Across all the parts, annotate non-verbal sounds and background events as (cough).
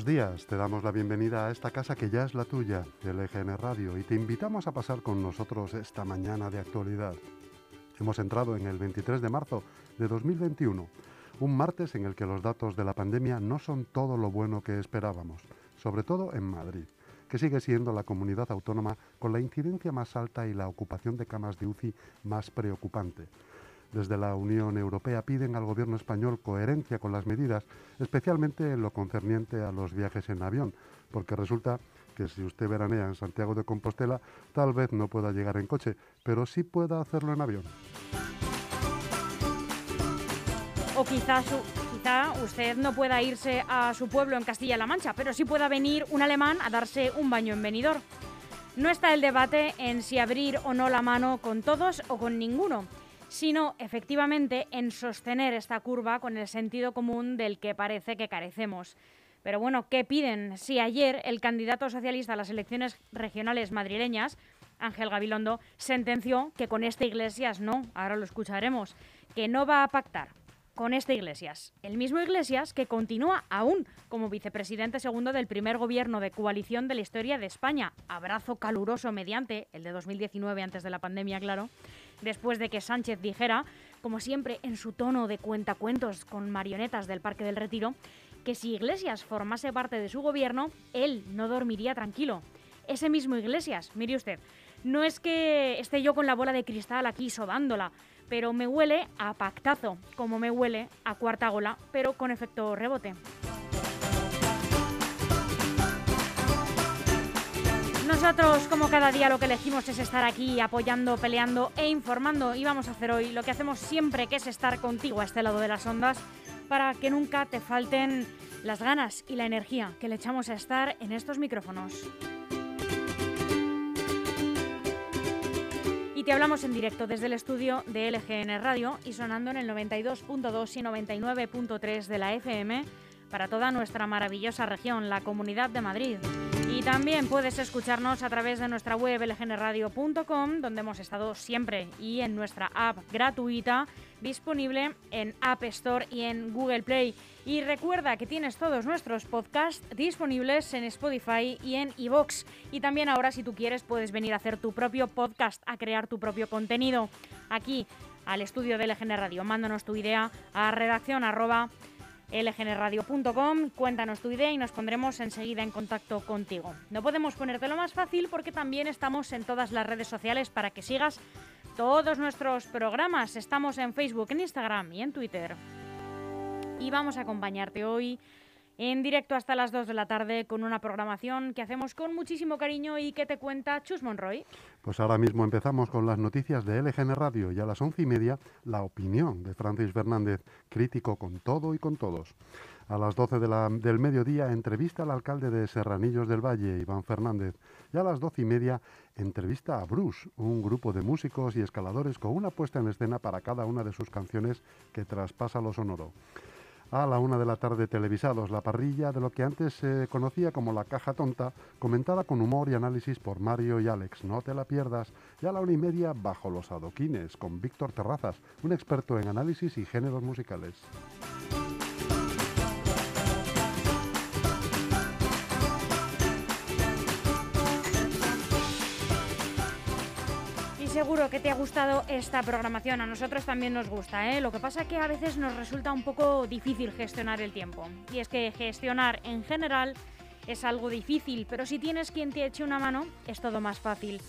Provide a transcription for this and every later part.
Buenos días, te damos la bienvenida a esta casa que ya es la tuya, el EGN Radio, y te invitamos a pasar con nosotros esta mañana de actualidad. Hemos entrado en el 23 de marzo de 2021, un martes en el que los datos de la pandemia no son todo lo bueno que esperábamos, sobre todo en Madrid, que sigue siendo la comunidad autónoma con la incidencia más alta y la ocupación de camas de UCI más preocupante. Desde la Unión Europea piden al gobierno español coherencia con las medidas, especialmente en lo concerniente a los viajes en avión, porque resulta que si usted veranea en Santiago de Compostela, tal vez no pueda llegar en coche, pero sí pueda hacerlo en avión. O quizás quizá usted no pueda irse a su pueblo en Castilla-La Mancha, pero sí pueda venir un alemán a darse un baño en Benidorm. No está el debate en si abrir o no la mano con todos o con ninguno sino efectivamente en sostener esta curva con el sentido común del que parece que carecemos. Pero bueno, ¿qué piden? Si ayer el candidato socialista a las elecciones regionales madrileñas, Ángel Gabilondo, sentenció que con este Iglesias no, ahora lo escucharemos, que no va a pactar con este Iglesias. El mismo Iglesias que continúa aún como vicepresidente segundo del primer gobierno de coalición de la historia de España. Abrazo caluroso mediante, el de 2019 antes de la pandemia, claro, después de que Sánchez dijera, como siempre en su tono de cuentacuentos con marionetas del Parque del Retiro, que si Iglesias formase parte de su gobierno, él no dormiría tranquilo. Ese mismo Iglesias, mire usted, no es que esté yo con la bola de cristal aquí sobándola, pero me huele a pactazo, como me huele a cuarta gola, pero con efecto rebote. Nosotros, como cada día, lo que elegimos es estar aquí apoyando, peleando e informando. Y vamos a hacer hoy lo que hacemos siempre, que es estar contigo a este lado de las ondas, para que nunca te falten las ganas y la energía que le echamos a estar en estos micrófonos. Y te hablamos en directo desde el estudio de LGN Radio y sonando en el 92.2 y 99.3 de la FM para toda nuestra maravillosa región, la Comunidad de Madrid. Y también puedes escucharnos a través de nuestra web lgnradio.com, donde hemos estado siempre, y en nuestra app gratuita disponible en App Store y en Google Play. Y recuerda que tienes todos nuestros podcasts disponibles en Spotify y en iVoox. Y también ahora, si tú quieres, puedes venir a hacer tu propio podcast, a crear tu propio contenido aquí al estudio de LGN Radio. Mándanos tu idea a redacción arroba lgnradio.com, cuéntanos tu idea y nos pondremos enseguida en contacto contigo. No podemos ponértelo más fácil porque también estamos en todas las redes sociales para que sigas todos nuestros programas. Estamos en Facebook, en Instagram y en Twitter. Y vamos a acompañarte hoy en directo hasta las 2 de la tarde con una programación que hacemos con muchísimo cariño y que te cuenta Chus Monroy. Pues ahora mismo empezamos con las noticias de LGN Radio y a las once y media la opinión de Francis Fernández, crítico con todo y con todos. A las 12 de la, del mediodía entrevista al alcalde de Serranillos del Valle, Iván Fernández. Y a las doce y media entrevista a Bruce, un grupo de músicos y escaladores con una puesta en escena para cada una de sus canciones que traspasa lo sonoro. A la una de la tarde televisados, la parrilla de lo que antes se conocía como la caja tonta, comentada con humor y análisis por Mario y Alex. No te la pierdas. Y a la una y media, bajo los adoquines, con Víctor Terrazas, un experto en análisis y géneros musicales. Seguro que te ha gustado esta programación. A nosotros también nos gusta, ¿eh? Lo que pasa es que a veces nos resulta un poco difícil gestionar el tiempo. Y es que gestionar en general es algo difícil, pero si tienes quien te eche una mano, es todo más fácil.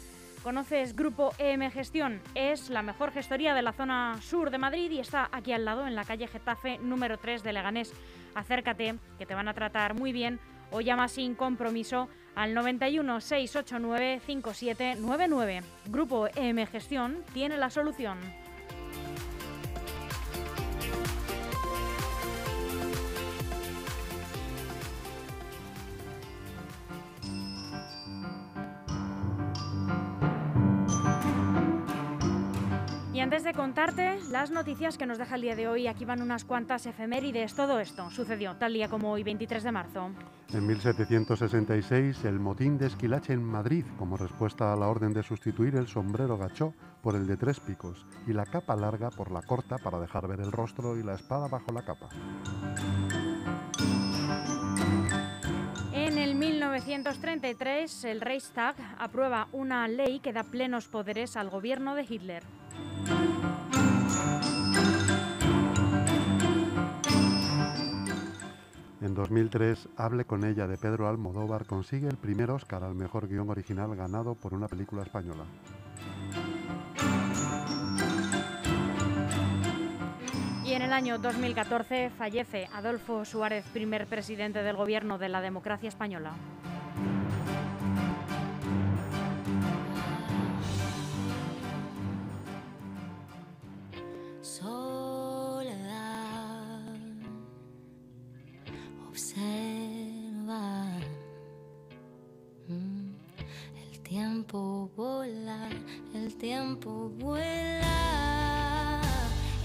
¿Conoces Grupo EM Gestión? Es la mejor gestoría de la zona sur de Madrid y está aquí al lado, en la calle Getafe número 3 de Leganés. Acércate, que te van a tratar muy bien o llama sin compromiso al 91 689 5799. Grupo EM Gestión tiene la solución. Antes de contarte las noticias que nos deja el día de hoy, aquí van unas cuantas efemérides. Todo esto sucedió tal día como hoy, 23 de marzo. En 1766, el motín de Esquilache en Madrid, como respuesta a la orden de sustituir el sombrero gachó por el de tres picos y la capa larga por la corta para dejar ver el rostro y la espada bajo la capa. En el 1933, el Reichstag aprueba una ley que da plenos poderes al gobierno de Hitler. En 2003, Hable con ella de Pedro Almodóvar consigue el primer Oscar al mejor guion original ganado por una película española. Y en el año 2014 fallece Adolfo Suárez, primer presidente del gobierno de la democracia española. tiempo vola, el tiempo vuela.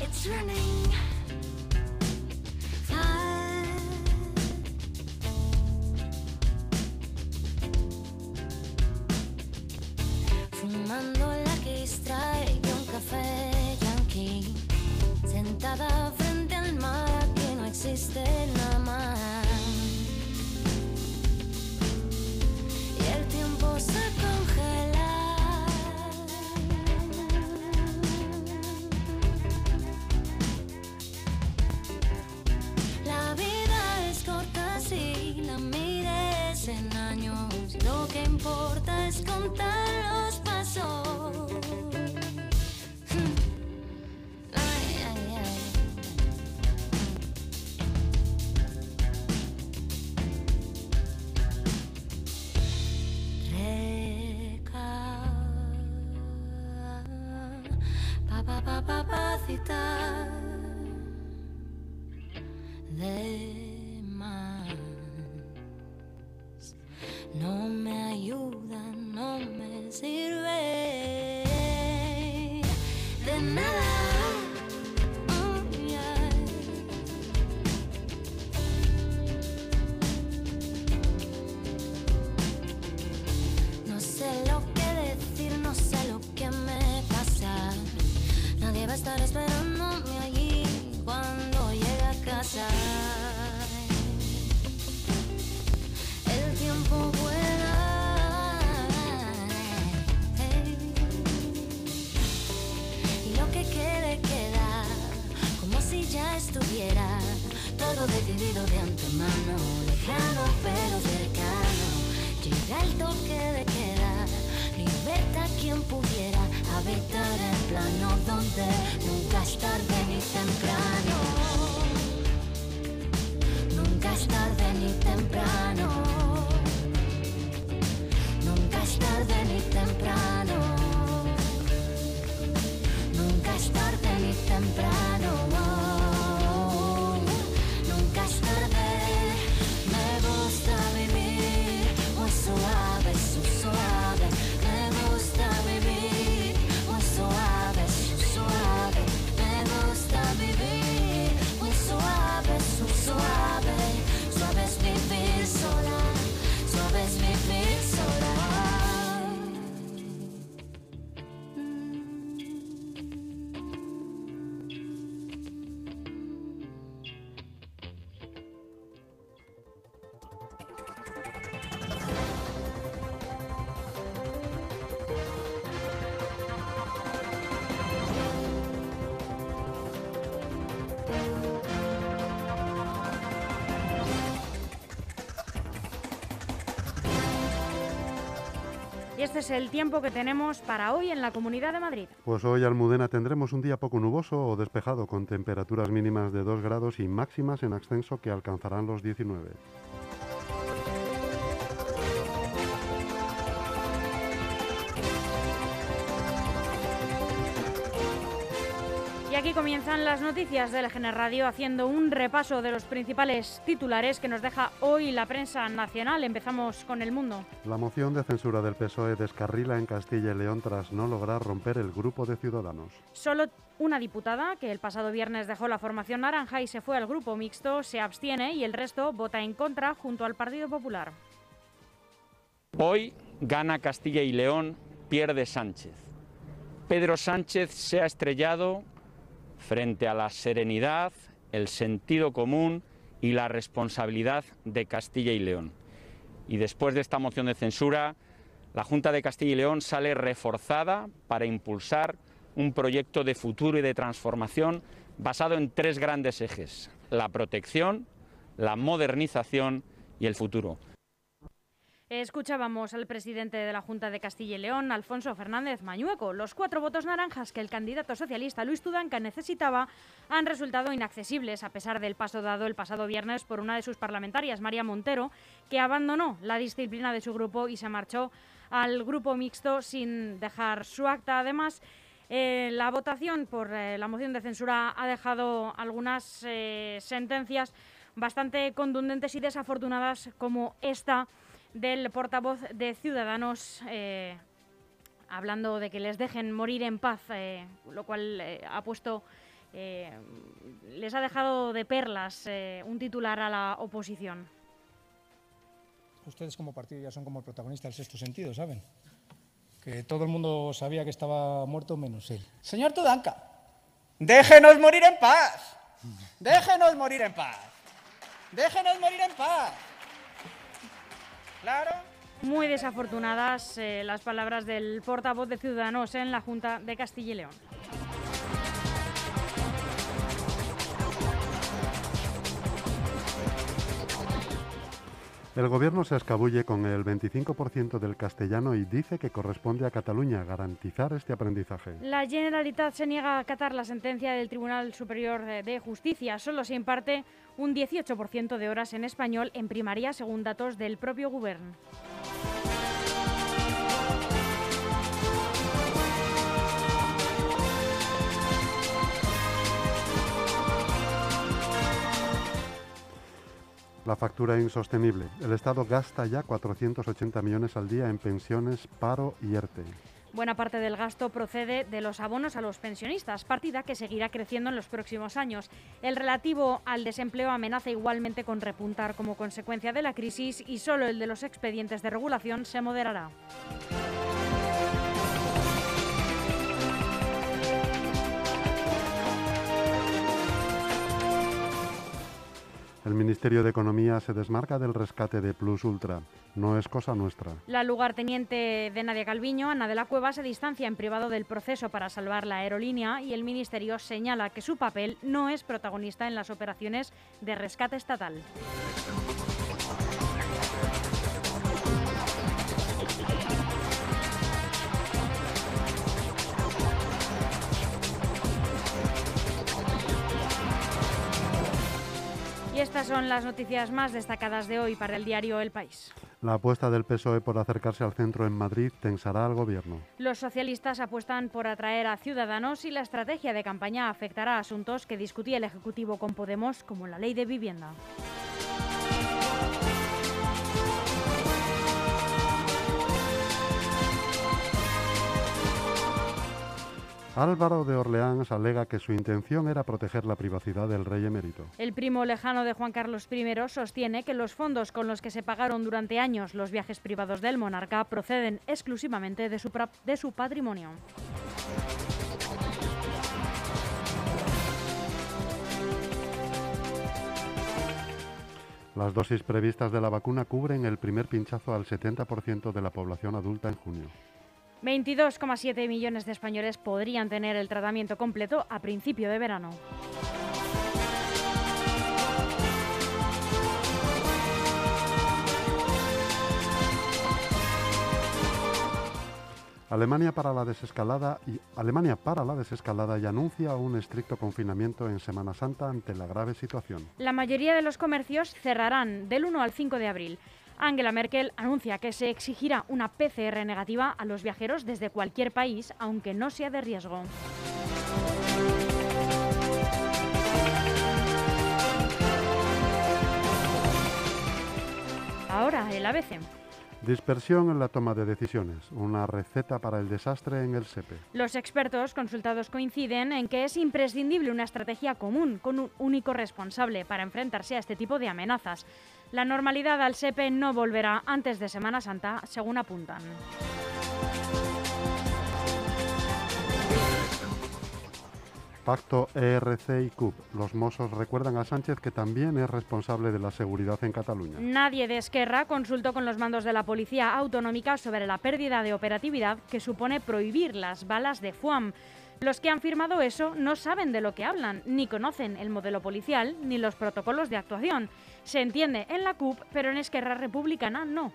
It's running. した destino donde nunca es tarde ni temprano. Este es el tiempo que tenemos para hoy en la Comunidad de Madrid. Pues hoy Almudena tendremos un día poco nuboso o despejado con temperaturas mínimas de 2 grados y máximas en ascenso que alcanzarán los 19. Comienzan las noticias del GN Radio haciendo un repaso de los principales titulares que nos deja hoy la prensa nacional. Empezamos con el mundo. La moción de censura del PSOE descarrila en Castilla y León tras no lograr romper el grupo de ciudadanos. Solo una diputada, que el pasado viernes dejó la formación naranja y se fue al grupo mixto, se abstiene y el resto vota en contra junto al Partido Popular. Hoy gana Castilla y León, pierde Sánchez. Pedro Sánchez se ha estrellado frente a la serenidad, el sentido común y la responsabilidad de Castilla y León. Y después de esta moción de censura, la Junta de Castilla y León sale reforzada para impulsar un proyecto de futuro y de transformación basado en tres grandes ejes, la protección, la modernización y el futuro. Escuchábamos al presidente de la Junta de Castilla y León, Alfonso Fernández Mañueco. Los cuatro votos naranjas que el candidato socialista Luis Tudanca necesitaba han resultado inaccesibles, a pesar del paso dado el pasado viernes por una de sus parlamentarias, María Montero, que abandonó la disciplina de su grupo y se marchó al grupo mixto sin dejar su acta. Además, eh, la votación por eh, la moción de censura ha dejado algunas eh, sentencias bastante contundentes y desafortunadas como esta del portavoz de Ciudadanos eh, hablando de que les dejen morir en paz, eh, lo cual eh, ha puesto, les ha dejado de perlas un titular a la oposición. Ustedes como partido ya son como el protagonista del sexto sentido, ¿saben? Que todo el mundo sabía que estaba muerto menos él. Señor Tudanca, déjenos morir en paz. Déjenos morir en paz. Déjenos morir en paz. Muy desafortunadas eh, las palabras del portavoz de Ciudadanos en la Junta de Castilla y León. El gobierno se escabulle con el 25% del castellano y dice que corresponde a Cataluña garantizar este aprendizaje. La Generalitat se niega a acatar la sentencia del Tribunal Superior de Justicia. Solo se imparte un 18% de horas en español en primaria, según datos del propio Gobierno. La factura insostenible. El Estado gasta ya 480 millones al día en pensiones, paro y ERTE. Buena parte del gasto procede de los abonos a los pensionistas, partida que seguirá creciendo en los próximos años. El relativo al desempleo amenaza igualmente con repuntar como consecuencia de la crisis y solo el de los expedientes de regulación se moderará. El Ministerio de Economía se desmarca del rescate de Plus Ultra. No es cosa nuestra. La lugarteniente de Nadia Calviño, Ana de la Cueva, se distancia en privado del proceso para salvar la aerolínea y el Ministerio señala que su papel no es protagonista en las operaciones de rescate estatal. Estas son las noticias más destacadas de hoy para el diario El País. La apuesta del PSOE por acercarse al centro en Madrid tensará al gobierno. Los socialistas apuestan por atraer a ciudadanos y la estrategia de campaña afectará a asuntos que discutía el Ejecutivo con Podemos, como la ley de vivienda. Álvaro de Orleans alega que su intención era proteger la privacidad del rey emérito. El primo lejano de Juan Carlos I sostiene que los fondos con los que se pagaron durante años los viajes privados del monarca proceden exclusivamente de su, de su patrimonio. Las dosis previstas de la vacuna cubren el primer pinchazo al 70% de la población adulta en junio. 22,7 millones de españoles podrían tener el tratamiento completo a principio de verano. Alemania para la desescalada y Alemania para la desescalada y anuncia un estricto confinamiento en Semana Santa ante la grave situación. La mayoría de los comercios cerrarán del 1 al 5 de abril. Angela Merkel anuncia que se exigirá una PCR negativa a los viajeros desde cualquier país, aunque no sea de riesgo. Ahora el ABC. Dispersión en la toma de decisiones, una receta para el desastre en el SEPE. Los expertos consultados coinciden en que es imprescindible una estrategia común con un único responsable para enfrentarse a este tipo de amenazas. La normalidad al SEPE no volverá antes de Semana Santa, según apuntan. Pacto ERC y CUP. Los Mossos recuerdan a Sánchez que también es responsable de la seguridad en Cataluña. Nadie de Esquerra consultó con los mandos de la Policía Autonómica sobre la pérdida de operatividad que supone prohibir las balas de FUAM. Los que han firmado eso no saben de lo que hablan, ni conocen el modelo policial ni los protocolos de actuación. Se entiende en la CUP, pero en Esquerra Republicana no.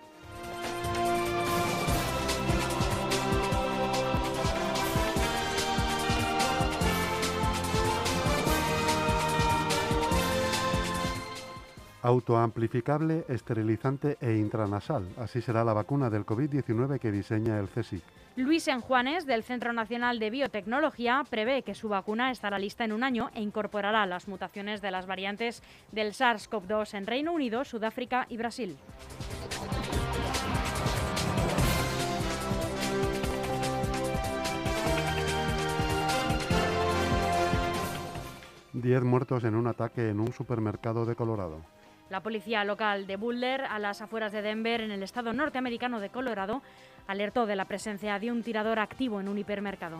Autoamplificable, esterilizante e intranasal. Así será la vacuna del COVID-19 que diseña el CSIC. Luis Enjuanes, del Centro Nacional de Biotecnología, prevé que su vacuna estará lista en un año e incorporará las mutaciones de las variantes del SARS-CoV-2 en Reino Unido, Sudáfrica y Brasil. Diez muertos en un ataque en un supermercado de Colorado. La policía local de Boulder, a las afueras de Denver, en el estado norteamericano de Colorado, alertó de la presencia de un tirador activo en un hipermercado.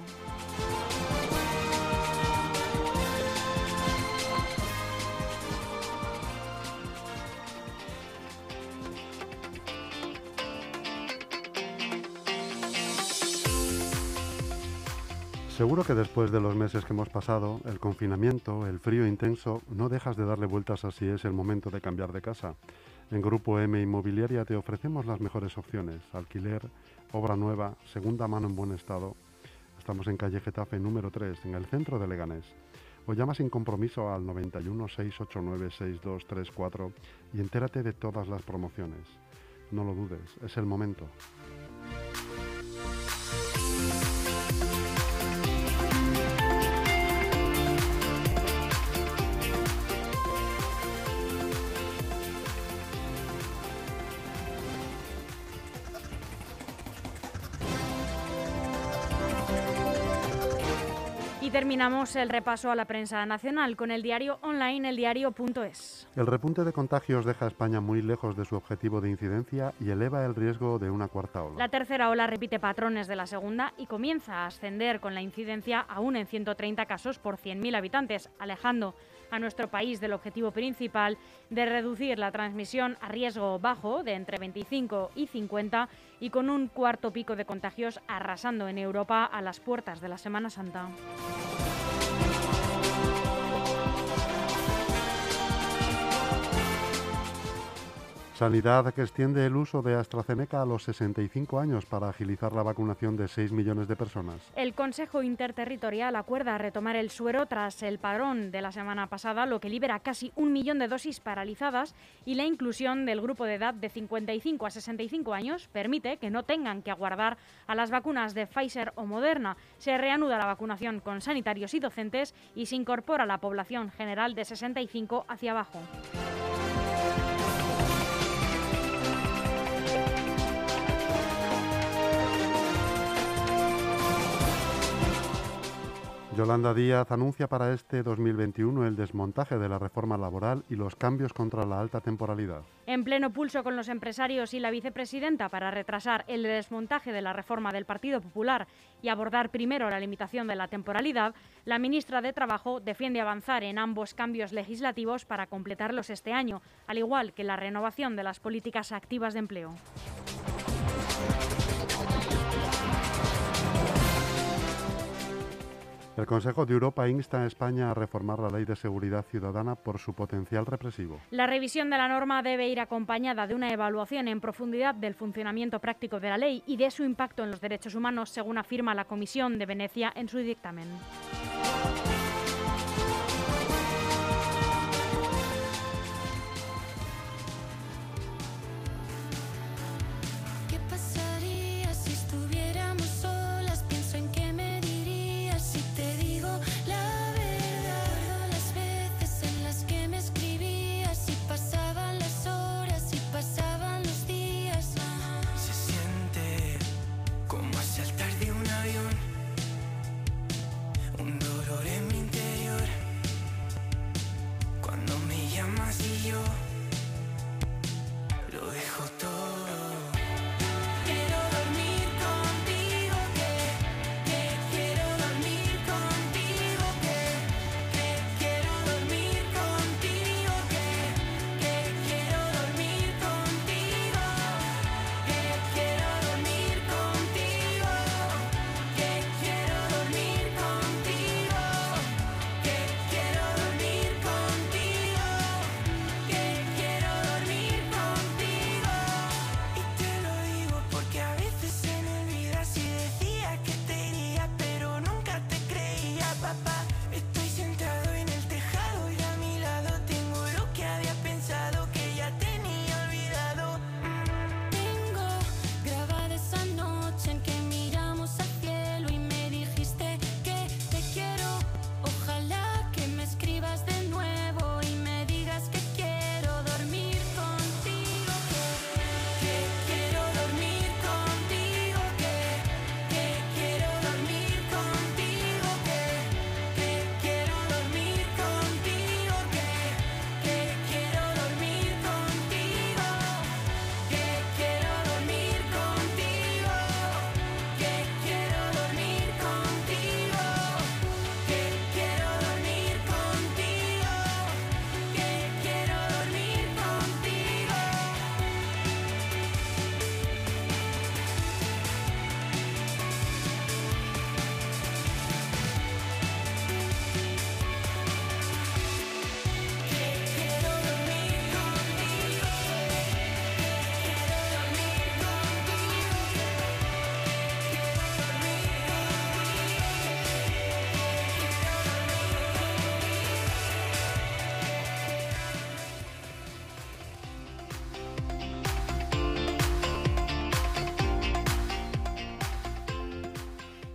Seguro que después de los meses que hemos pasado, el confinamiento, el frío intenso, no dejas de darle vueltas a si es el momento de cambiar de casa. En Grupo M Inmobiliaria te ofrecemos las mejores opciones. Alquiler, obra nueva, segunda mano en buen estado. Estamos en calle Getafe número 3, en el centro de Leganés. O llama sin compromiso al 91 689 6234 y entérate de todas las promociones. No lo dudes, es el momento. Terminamos el repaso a la prensa nacional con el diario online eldiario.es. El repunte de contagios deja a España muy lejos de su objetivo de incidencia y eleva el riesgo de una cuarta ola. La tercera ola repite patrones de la segunda y comienza a ascender con la incidencia aún en 130 casos por 100.000 habitantes, alejando a nuestro país del objetivo principal de reducir la transmisión a riesgo bajo de entre 25 y 50 y con un cuarto pico de contagios arrasando en Europa a las puertas de la Semana Santa. Sanidad que extiende el uso de AstraZeneca a los 65 años para agilizar la vacunación de 6 millones de personas. El Consejo Interterritorial acuerda retomar el suero tras el padrón de la semana pasada, lo que libera casi un millón de dosis paralizadas y la inclusión del grupo de edad de 55 a 65 años permite que no tengan que aguardar a las vacunas de Pfizer o Moderna. Se reanuda la vacunación con sanitarios y docentes y se incorpora la población general de 65 hacia abajo. Yolanda Díaz anuncia para este 2021 el desmontaje de la reforma laboral y los cambios contra la alta temporalidad. En pleno pulso con los empresarios y la vicepresidenta para retrasar el desmontaje de la reforma del Partido Popular y abordar primero la limitación de la temporalidad, la ministra de Trabajo defiende avanzar en ambos cambios legislativos para completarlos este año, al igual que la renovación de las políticas activas de empleo. El Consejo de Europa insta a España a reformar la Ley de Seguridad Ciudadana por su potencial represivo. La revisión de la norma debe ir acompañada de una evaluación en profundidad del funcionamiento práctico de la ley y de su impacto en los derechos humanos, según afirma la Comisión de Venecia en su dictamen.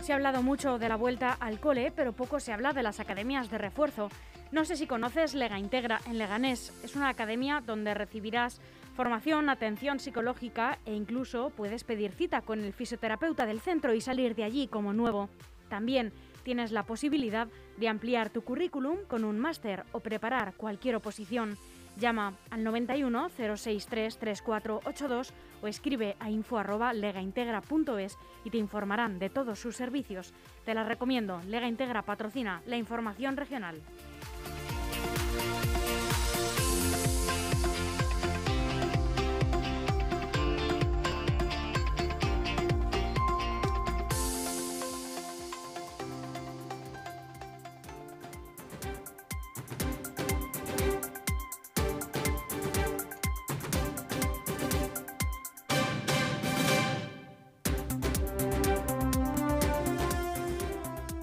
Se ha hablado mucho de la vuelta al cole, pero poco se habla de las academias de refuerzo. No sé si conoces Lega Integra en Leganés. Es una academia donde recibirás formación, atención psicológica e incluso puedes pedir cita con el fisioterapeuta del centro y salir de allí como nuevo. También tienes la posibilidad de ampliar tu currículum con un máster o preparar cualquier oposición. Llama al 91 063 3482 o escribe a info@legaintegra.es y te informarán de todos sus servicios. Te la recomiendo. Lega Integra patrocina la información regional.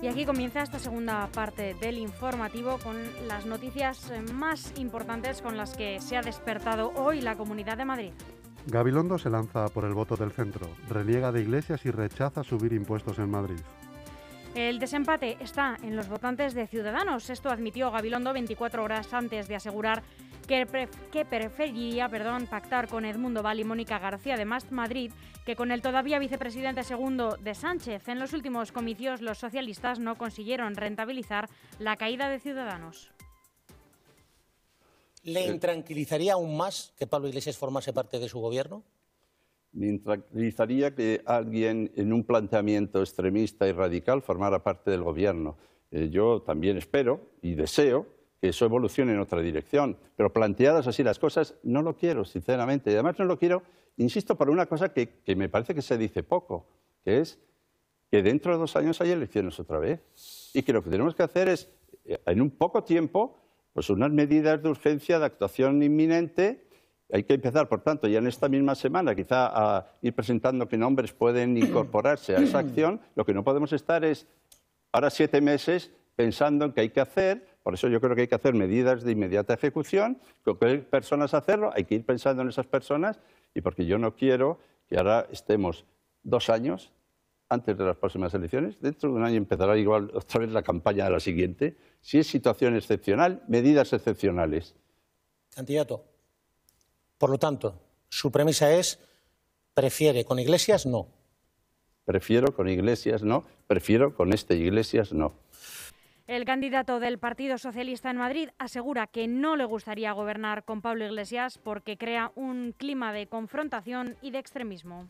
Y aquí comienza esta segunda parte del informativo con las noticias eh, más importantes con las que se ha despertado hoy la Comunidad de Madrid. Gabilondo se lanza por el voto del centro, reniega de Iglesias y rechaza subir impuestos en Madrid. El desempate está en los votantes de Ciudadanos. Esto admitió Gabilondo 24 horas antes de asegurar que, pref- que preferiría perdón, pactar con Edmundo Val y Mónica García de Más Madrid que con el todavía vicepresidente segundo de Sánchez. En los últimos comicios los socialistas no consiguieron rentabilizar la caída de Ciudadanos. ¿Le intranquilizaría aún más que Pablo Iglesias formase parte de su gobierno? Me intranquilizaría que alguien en un planteamiento extremista y radical formara parte del gobierno. Eh, yo también espero y deseo eso evolucione en otra dirección, pero planteadas así las cosas, no lo quiero, sinceramente. Y además no lo quiero, insisto, por una cosa que, que me parece que se dice poco, que es que dentro de dos años hay elecciones otra vez. y que lo que tenemos que hacer es, eh, en un poco tiempo, pues unas medidas de urgencia, de actuación inminente. Hay que empezar, por tanto, ya en esta misma semana, quizá a ir presentando qué nombres pueden (clears throat) incorporarse a esa acción. Lo que no podemos estar es ahora siete meses pensando en qué hay que hacer. Por eso yo creo que hay que hacer medidas de inmediata ejecución. ¿Con qué personas hacerlo? Hay que ir pensando en esas personas y porque yo no quiero que ahora estemos dos años antes de las próximas elecciones. Dentro de un año empezará igual otra vez la campaña de la siguiente. Si es situación excepcional, medidas excepcionales. Candidato. Por lo tanto, su premisa es, prefiere con Iglesias, no. Prefiero con Iglesias no, prefiero con este Iglesias no. El candidato del Partido Socialista en Madrid asegura que no le gustaría gobernar con Pablo Iglesias porque crea un clima de confrontación y de extremismo.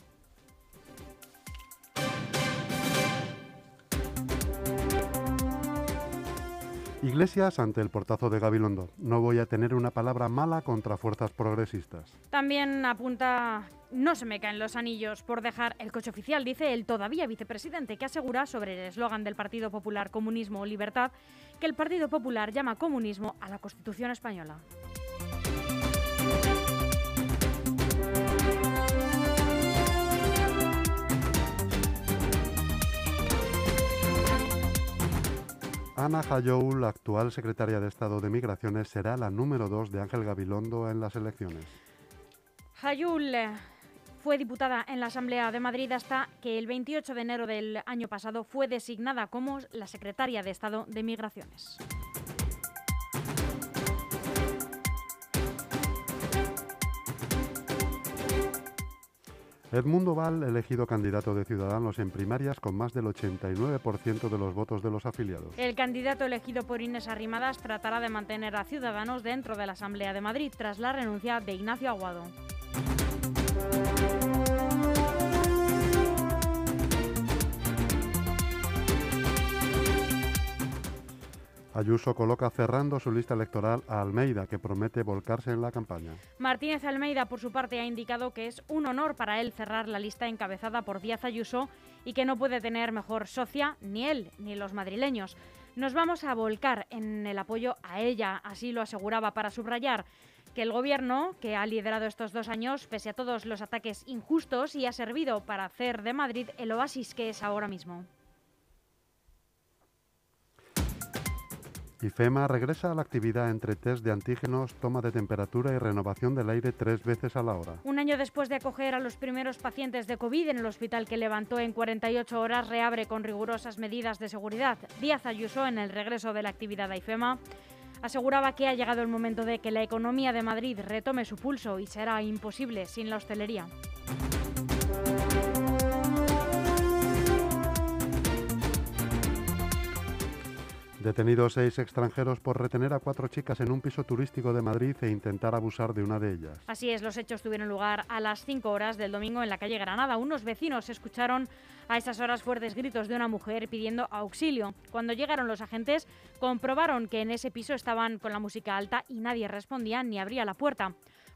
Iglesias ante el portazo de Gabilondo. No voy a tener una palabra mala contra fuerzas progresistas. También apunta, no se me caen los anillos por dejar el coche oficial, dice el todavía vicepresidente, que asegura sobre el eslogan del Partido Popular Comunismo o Libertad que el Partido Popular llama comunismo a la Constitución española. Ana Jayou, la actual secretaria de Estado de Migraciones, será la número dos de Ángel Gabilondo en las elecciones. Hayul eh, fue diputada en la Asamblea de Madrid hasta que el 28 de enero del año pasado fue designada como la secretaria de Estado de Migraciones. Edmundo Val, elegido candidato de Ciudadanos en primarias con más del 89% de los votos de los afiliados. El candidato elegido por Inés Arrimadas tratará de mantener a Ciudadanos dentro de la Asamblea de Madrid tras la renuncia de Ignacio Aguado. Ayuso coloca cerrando su lista electoral a Almeida, que promete volcarse en la campaña. Martínez Almeida, por su parte, ha indicado que es un honor para él cerrar la lista encabezada por Díaz Ayuso y que no puede tener mejor socia ni él ni los madrileños. Nos vamos a volcar en el apoyo a ella, así lo aseguraba para subrayar que el gobierno, que ha liderado estos dos años, pese a todos los ataques injustos, y ha servido para hacer de Madrid el oasis que es ahora mismo. IFEMA regresa a la actividad entre test de antígenos, toma de temperatura y renovación del aire tres veces a la hora. Un año después de acoger a los primeros pacientes de COVID en el hospital que levantó en 48 horas, reabre con rigurosas medidas de seguridad. Díaz Ayuso, en el regreso de la actividad a IFEMA, aseguraba que ha llegado el momento de que la economía de Madrid retome su pulso y será imposible sin la hostelería. Detenidos seis extranjeros por retener a cuatro chicas en un piso turístico de Madrid e intentar abusar de una de ellas. Así es, los hechos tuvieron lugar a las 5 horas del domingo en la calle Granada. Unos vecinos escucharon a esas horas fuertes gritos de una mujer pidiendo auxilio. Cuando llegaron los agentes, comprobaron que en ese piso estaban con la música alta y nadie respondía ni abría la puerta.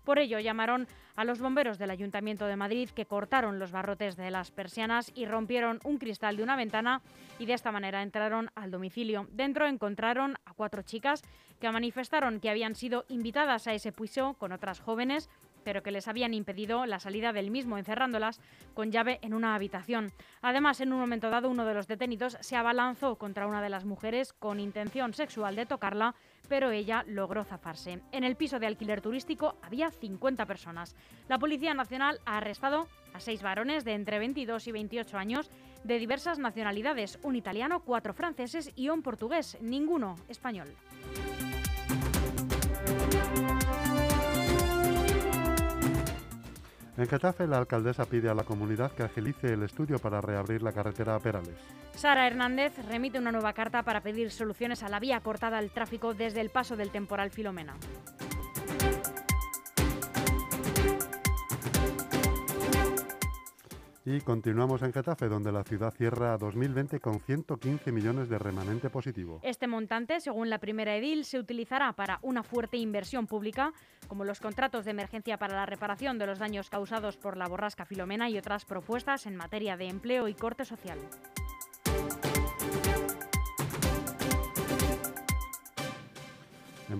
Por ello, llamaron a los bomberos del Ayuntamiento de Madrid que cortaron los barrotes de las persianas y rompieron un cristal de una ventana y de esta manera entraron al domicilio. Dentro encontraron a cuatro chicas que manifestaron que habían sido invitadas a ese piso con otras jóvenes pero que les habían impedido la salida del mismo, encerrándolas con llave en una habitación. Además, en un momento dado, uno de los detenidos se abalanzó contra una de las mujeres con intención sexual de tocarla, pero ella logró zafarse. En el piso de alquiler turístico había 50 personas. La Policía Nacional ha arrestado a seis varones de entre 22 y 28 años de diversas nacionalidades, un italiano, cuatro franceses y un portugués, ninguno español. En Getafe, la alcaldesa pide a la comunidad que agilice el estudio para reabrir la carretera a Perales. Sara Hernández remite una nueva carta para pedir soluciones a la vía cortada al tráfico desde el paso del temporal Filomena. Y continuamos en Getafe, donde la ciudad cierra 2020 con 115 millones de remanente positivo. Este montante, según la primera edil, se utilizará para una fuerte inversión pública, como los contratos de emergencia para la reparación de los daños causados por la borrasca Filomena y otras propuestas en materia de empleo y corte social.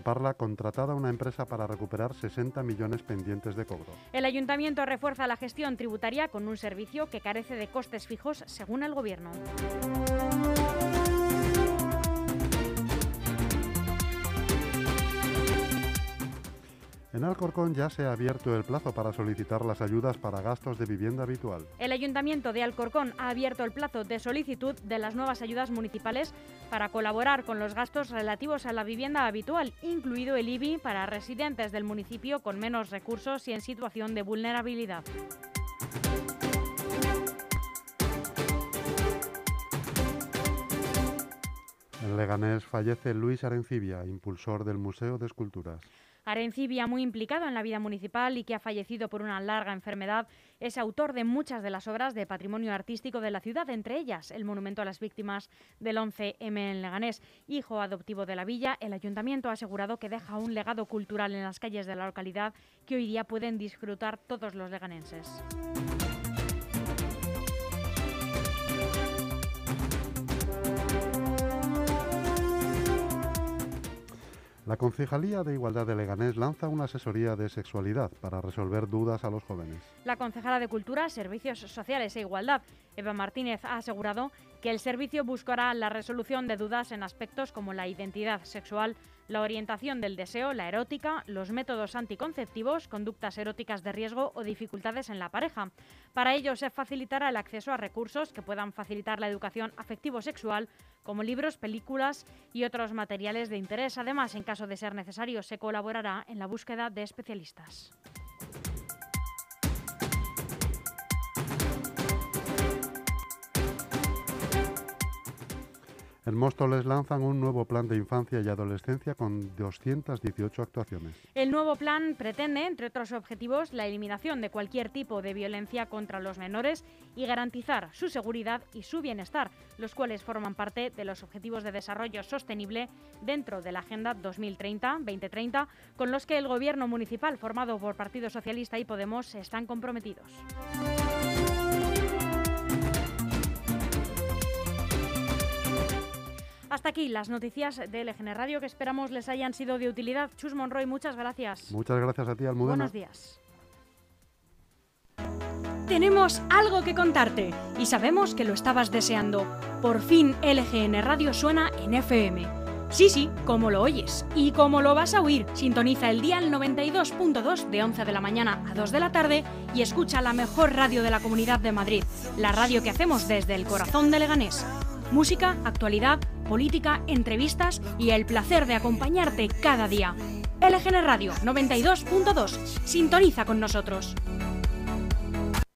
Parla, contratada una empresa para recuperar 60 millones pendientes de cobro. El ayuntamiento refuerza la gestión tributaria con un servicio que carece de costes fijos según el gobierno. En Alcorcón ya se ha abierto el plazo para solicitar las ayudas para gastos de vivienda habitual. El Ayuntamiento de Alcorcón ha abierto el plazo de solicitud de las nuevas ayudas municipales para colaborar con los gastos relativos a la vivienda habitual, incluido el IBI para residentes del municipio con menos recursos y en situación de vulnerabilidad. En Leganés fallece Luis Arencibia, impulsor del Museo de Esculturas. Arencibia, muy implicado en la vida municipal y que ha fallecido por una larga enfermedad, es autor de muchas de las obras de patrimonio artístico de la ciudad, entre ellas el Monumento a las Víctimas del 11M en Leganés. Hijo adoptivo de la villa, el ayuntamiento ha asegurado que deja un legado cultural en las calles de la localidad que hoy día pueden disfrutar todos los leganenses. La Concejalía de Igualdad de Leganés lanza una asesoría de sexualidad para resolver dudas a los jóvenes. La concejala de Cultura, Servicios Sociales e Igualdad, Eva Martínez, ha asegurado que el servicio buscará la resolución de dudas en aspectos como la identidad sexual, la orientación del deseo, la erótica, los métodos anticonceptivos, conductas eróticas de riesgo o dificultades en la pareja. Para ello se facilitará el acceso a recursos que puedan facilitar la educación afectivo-sexual, como libros, películas y otros materiales de interés. Además, en caso de ser necesario, se colaborará en la búsqueda de especialistas. En Móstoles lanzan un nuevo plan de infancia y adolescencia con 218 actuaciones. El nuevo plan pretende, entre otros objetivos, la eliminación de cualquier tipo de violencia contra los menores y garantizar su seguridad y su bienestar, los cuales forman parte de los Objetivos de Desarrollo Sostenible dentro de la Agenda 2030-2030, con los que el Gobierno municipal, formado por Partido Socialista y Podemos, están comprometidos. Hasta aquí las noticias de LGN Radio que esperamos les hayan sido de utilidad. Chus Monroy, muchas gracias. Muchas gracias a ti, Almudena. Buenos días. Tenemos algo que contarte y sabemos que lo estabas deseando. Por fin LGN Radio suena en FM. Sí, sí, como lo oyes y como lo vas a oír. Sintoniza el día al 92.2 de 11 de la mañana a 2 de la tarde y escucha la mejor radio de la Comunidad de Madrid, la radio que hacemos desde el corazón de Leganés. Música, actualidad, política, entrevistas y el placer de acompañarte cada día. LGN Radio 92.2. Sintoniza con nosotros.